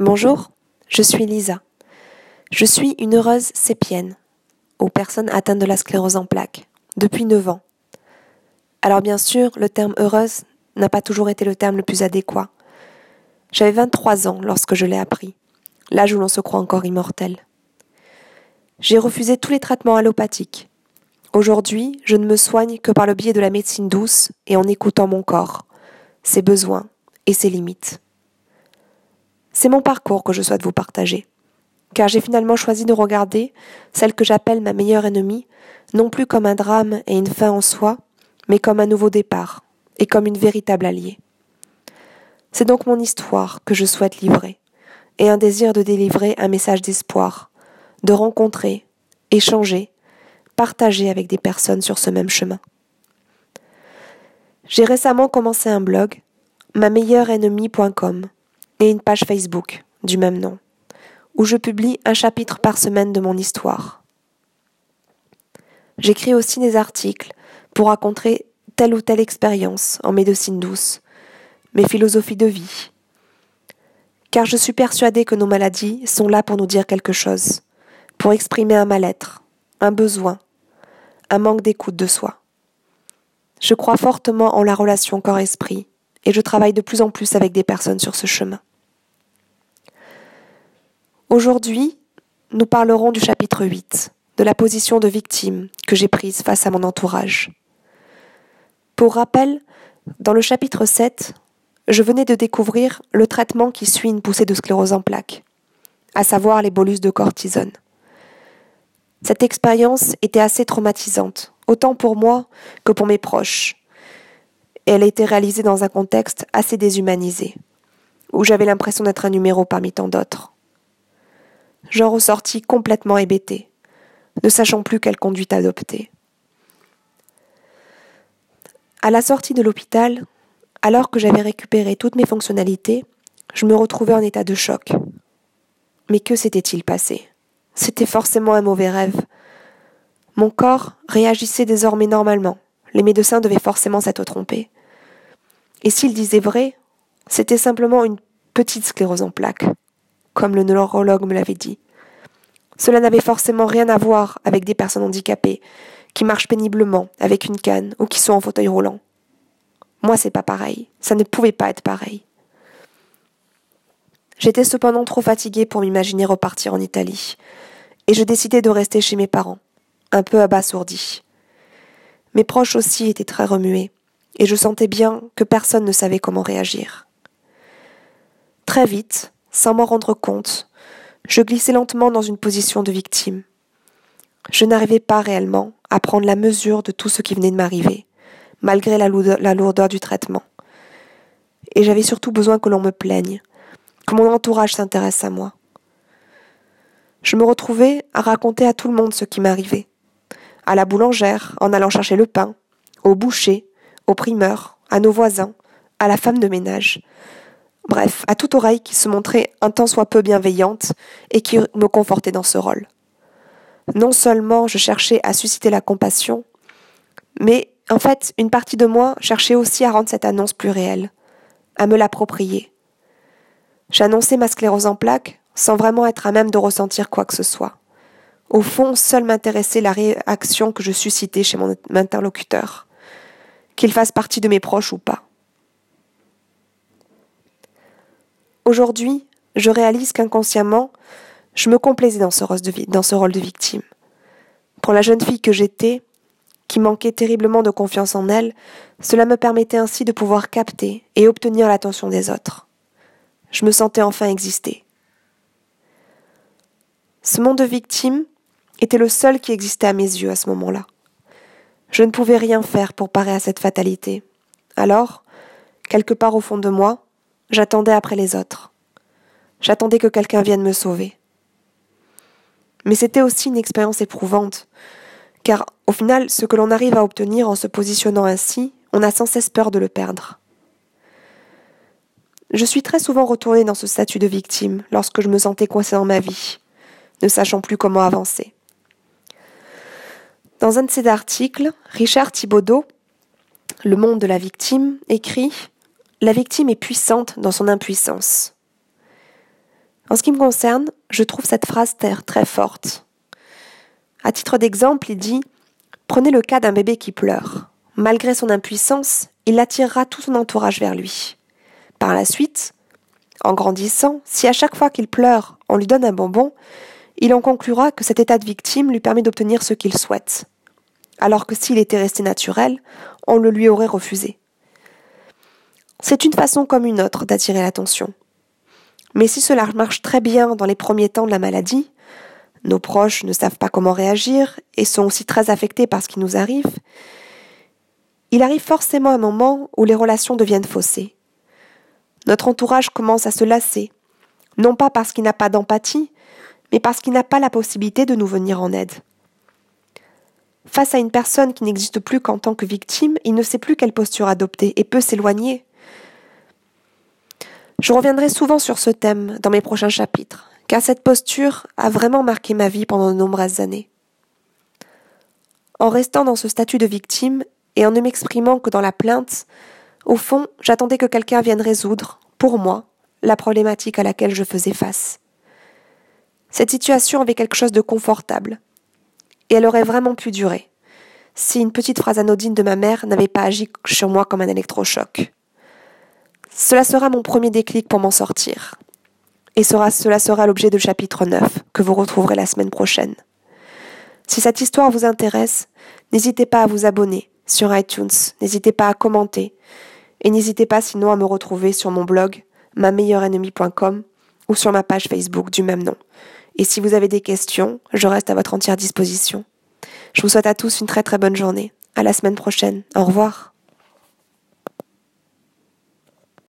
Bonjour, je suis Lisa. Je suis une heureuse sépienne aux personnes atteintes de la sclérose en plaques depuis 9 ans. Alors bien sûr, le terme heureuse n'a pas toujours été le terme le plus adéquat. J'avais 23 ans lorsque je l'ai appris, l'âge où l'on se croit encore immortel. J'ai refusé tous les traitements allopathiques. Aujourd'hui, je ne me soigne que par le biais de la médecine douce et en écoutant mon corps, ses besoins et ses limites. C'est mon parcours que je souhaite vous partager, car j'ai finalement choisi de regarder celle que j'appelle ma meilleure ennemie, non plus comme un drame et une fin en soi, mais comme un nouveau départ, et comme une véritable alliée. C'est donc mon histoire que je souhaite livrer, et un désir de délivrer un message d'espoir, de rencontrer, échanger, partager avec des personnes sur ce même chemin. J'ai récemment commencé un blog, ma meilleure ennemie.com, une page Facebook du même nom, où je publie un chapitre par semaine de mon histoire. J'écris aussi des articles pour raconter telle ou telle expérience en médecine douce, mes philosophies de vie. Car je suis persuadée que nos maladies sont là pour nous dire quelque chose, pour exprimer un mal-être, un besoin, un manque d'écoute de soi. Je crois fortement en la relation corps-esprit et je travaille de plus en plus avec des personnes sur ce chemin. Aujourd'hui, nous parlerons du chapitre 8, de la position de victime que j'ai prise face à mon entourage. Pour rappel, dans le chapitre 7, je venais de découvrir le traitement qui suit une poussée de sclérose en plaques, à savoir les bolus de cortisone. Cette expérience était assez traumatisante, autant pour moi que pour mes proches, elle a été réalisée dans un contexte assez déshumanisé, où j'avais l'impression d'être un numéro parmi tant d'autres. J'en ressortis complètement hébété, ne sachant plus quelle conduite adopter. À la sortie de l'hôpital, alors que j'avais récupéré toutes mes fonctionnalités, je me retrouvais en état de choc. Mais que s'était-il passé? C'était forcément un mauvais rêve. Mon corps réagissait désormais normalement. Les médecins devaient forcément s'être trompés. Et s'ils disaient vrai, c'était simplement une petite sclérose en plaques, comme le neurologue me l'avait dit. Cela n'avait forcément rien à voir avec des personnes handicapées, qui marchent péniblement avec une canne ou qui sont en fauteuil roulant. Moi, c'est pas pareil. Ça ne pouvait pas être pareil. J'étais cependant trop fatiguée pour m'imaginer repartir en Italie, et je décidai de rester chez mes parents, un peu abasourdie. Mes proches aussi étaient très remués, et je sentais bien que personne ne savait comment réagir. Très vite, sans m'en rendre compte, je glissais lentement dans une position de victime. Je n'arrivais pas réellement à prendre la mesure de tout ce qui venait de m'arriver, malgré la lourdeur, du traitement. Et j'avais surtout besoin que l'on me plaigne, que mon entourage s'intéresse à moi. Je me retrouvais à raconter à tout le monde ce qui m'arrivait. À la boulangère, en allant chercher le pain, au boucher, au primeur, à nos voisins, à la femme de ménage. Bref, à toute oreille qui se montrait un tant soit peu bienveillante et qui me confortait dans ce rôle. Non seulement je cherchais à susciter la compassion, mais en fait, une partie de moi cherchait aussi à rendre cette annonce plus réelle, à me l'approprier. J'annonçais ma sclérose en plaques sans vraiment être à même de ressentir quoi que ce soit. Au fond, seule m'intéressait la réaction que je suscitais chez mon interlocuteur qu'il fasse partie de mes proches ou pas. Aujourd'hui, je réalise qu'inconsciemment, je me complaisais dans ce, rôle de victime. Pour la jeune fille que j'étais, qui manquait terriblement de confiance en elle, cela me permettait ainsi de pouvoir capter et obtenir l'attention des autres. Je me sentais enfin exister. Ce monde de victime était le seul qui existait à mes yeux à ce moment-là. Je ne pouvais rien faire pour parer à cette fatalité. Alors, quelque part au fond de moi, j'attendais après les autres. J'attendais que quelqu'un vienne me sauver. Mais c'était aussi une expérience éprouvante, car au final, ce que l'on arrive à obtenir en se positionnant ainsi, on a sans cesse peur de le perdre. Je suis très souvent retournée dans ce statut de victime lorsque je me sentais coincée dans ma vie, ne sachant plus comment avancer. Dans un de ses articles, Richard Thibaudot, Le monde de la victime, écrit La victime est puissante dans son impuissance. En ce qui me concerne, je trouve cette phrase très forte. À titre d'exemple, il dit Prenez le cas d'un bébé qui pleure. Malgré son impuissance, il attirera tout son entourage vers lui. Par la suite, en grandissant, si à chaque fois qu'il pleure, on lui donne un bonbon, il en conclura que cet état de victime lui permet d'obtenir ce qu'il souhaite, alors que s'il était resté naturel, on le lui aurait refusé. C'est une façon comme une autre d'attirer l'attention. Mais si cela marche très bien dans les premiers temps de la maladie, nos proches ne savent pas comment réagir et sont aussi très affectés par ce qui nous arrive, il arrive forcément un moment où les relations deviennent faussées. Notre entourage commence à se lasser, non pas parce qu'il n'a pas d'empathie, mais parce qu'il n'a pas la possibilité de nous venir en aide. Face à une personne qui n'existe plus qu'en tant que victime, il ne sait plus quelle posture adopter et peut s'éloigner. Je reviendrai souvent sur ce thème dans mes prochains chapitres, car cette posture a vraiment marqué ma vie pendant de nombreuses années. En restant dans ce statut de victime et en ne m'exprimant que dans la plainte, au fond, j'attendais que quelqu'un vienne résoudre, pour moi, la problématique à laquelle je faisais face. Cette situation avait quelque chose de confortable. Et elle aurait vraiment pu durer, si une petite phrase anodine de ma mère n'avait pas agi sur moi comme un électrochoc. Cela sera mon premier déclic pour m'en sortir. Et cela sera l'objet de chapitre 9, que vous retrouverez la semaine prochaine. Si cette histoire vous intéresse, n'hésitez pas à vous abonner sur iTunes, n'hésitez pas à commenter, et n'hésitez pas sinon à me retrouver sur mon blog ma-meilleure-ennemie.com ou sur ma page Facebook du même nom. Et si vous avez des questions, je reste à votre entière disposition. Je vous souhaite à tous une très très bonne journée. À la semaine prochaine. Au revoir.